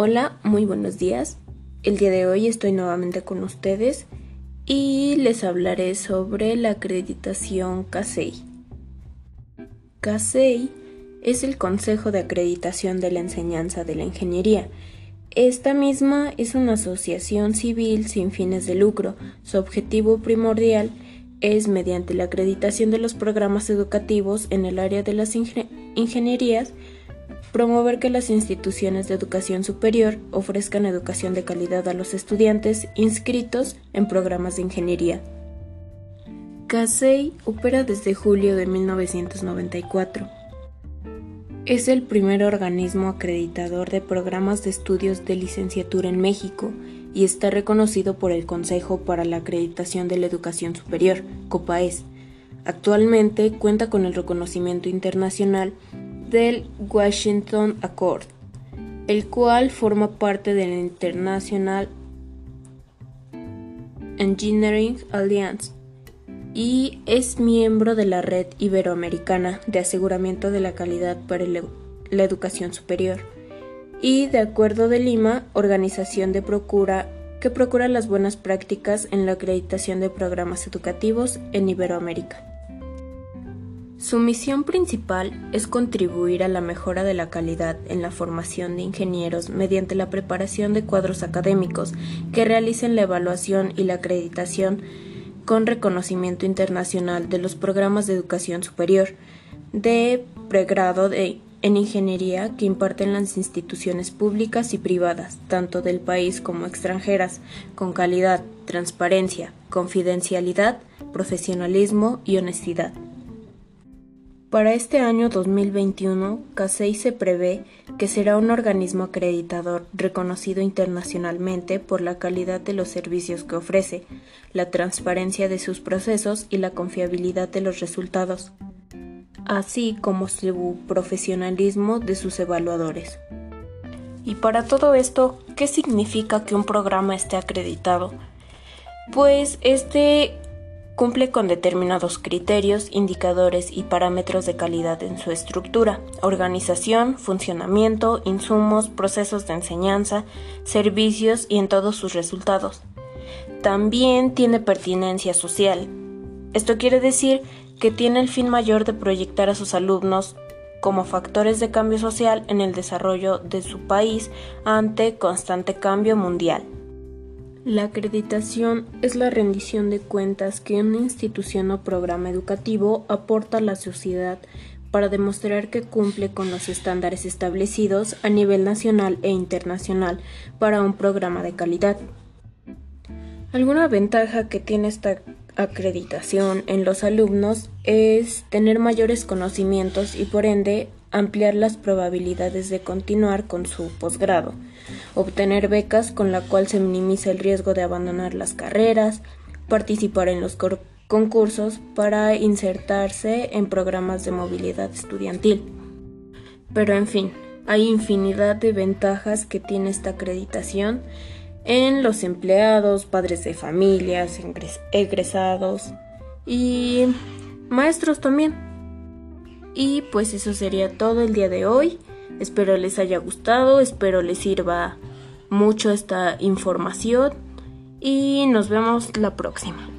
Hola, muy buenos días. El día de hoy estoy nuevamente con ustedes y les hablaré sobre la acreditación CASEI. CASEI es el Consejo de Acreditación de la Enseñanza de la Ingeniería. Esta misma es una asociación civil sin fines de lucro. Su objetivo primordial es, mediante la acreditación de los programas educativos en el área de las ingenierías, Promover que las instituciones de educación superior ofrezcan educación de calidad a los estudiantes inscritos en programas de ingeniería. CASEI opera desde julio de 1994. Es el primer organismo acreditador de programas de estudios de licenciatura en México y está reconocido por el Consejo para la Acreditación de la Educación Superior, COPAES. Actualmente cuenta con el reconocimiento internacional del Washington Accord, el cual forma parte del International Engineering Alliance y es miembro de la Red Iberoamericana de Aseguramiento de la Calidad para la Educación Superior y, de acuerdo de Lima, organización de procura que procura las buenas prácticas en la acreditación de programas educativos en Iberoamérica. Su misión principal es contribuir a la mejora de la calidad en la formación de ingenieros mediante la preparación de cuadros académicos que realicen la evaluación y la acreditación con reconocimiento internacional de los programas de educación superior de pregrado en ingeniería que imparten las instituciones públicas y privadas, tanto del país como extranjeras, con calidad, transparencia, confidencialidad, profesionalismo y honestidad. Para este año 2021, CASEI se prevé que será un organismo acreditador reconocido internacionalmente por la calidad de los servicios que ofrece, la transparencia de sus procesos y la confiabilidad de los resultados, así como su profesionalismo de sus evaluadores. Y para todo esto, ¿qué significa que un programa esté acreditado? Pues este Cumple con determinados criterios, indicadores y parámetros de calidad en su estructura, organización, funcionamiento, insumos, procesos de enseñanza, servicios y en todos sus resultados. También tiene pertinencia social. Esto quiere decir que tiene el fin mayor de proyectar a sus alumnos como factores de cambio social en el desarrollo de su país ante constante cambio mundial. La acreditación es la rendición de cuentas que una institución o programa educativo aporta a la sociedad para demostrar que cumple con los estándares establecidos a nivel nacional e internacional para un programa de calidad. Alguna ventaja que tiene esta acreditación en los alumnos es tener mayores conocimientos y por ende ampliar las probabilidades de continuar con su posgrado, obtener becas con la cual se minimiza el riesgo de abandonar las carreras, participar en los concursos para insertarse en programas de movilidad estudiantil. Pero en fin, hay infinidad de ventajas que tiene esta acreditación en los empleados, padres de familias, egresados y maestros también. Y pues eso sería todo el día de hoy. Espero les haya gustado, espero les sirva mucho esta información y nos vemos la próxima.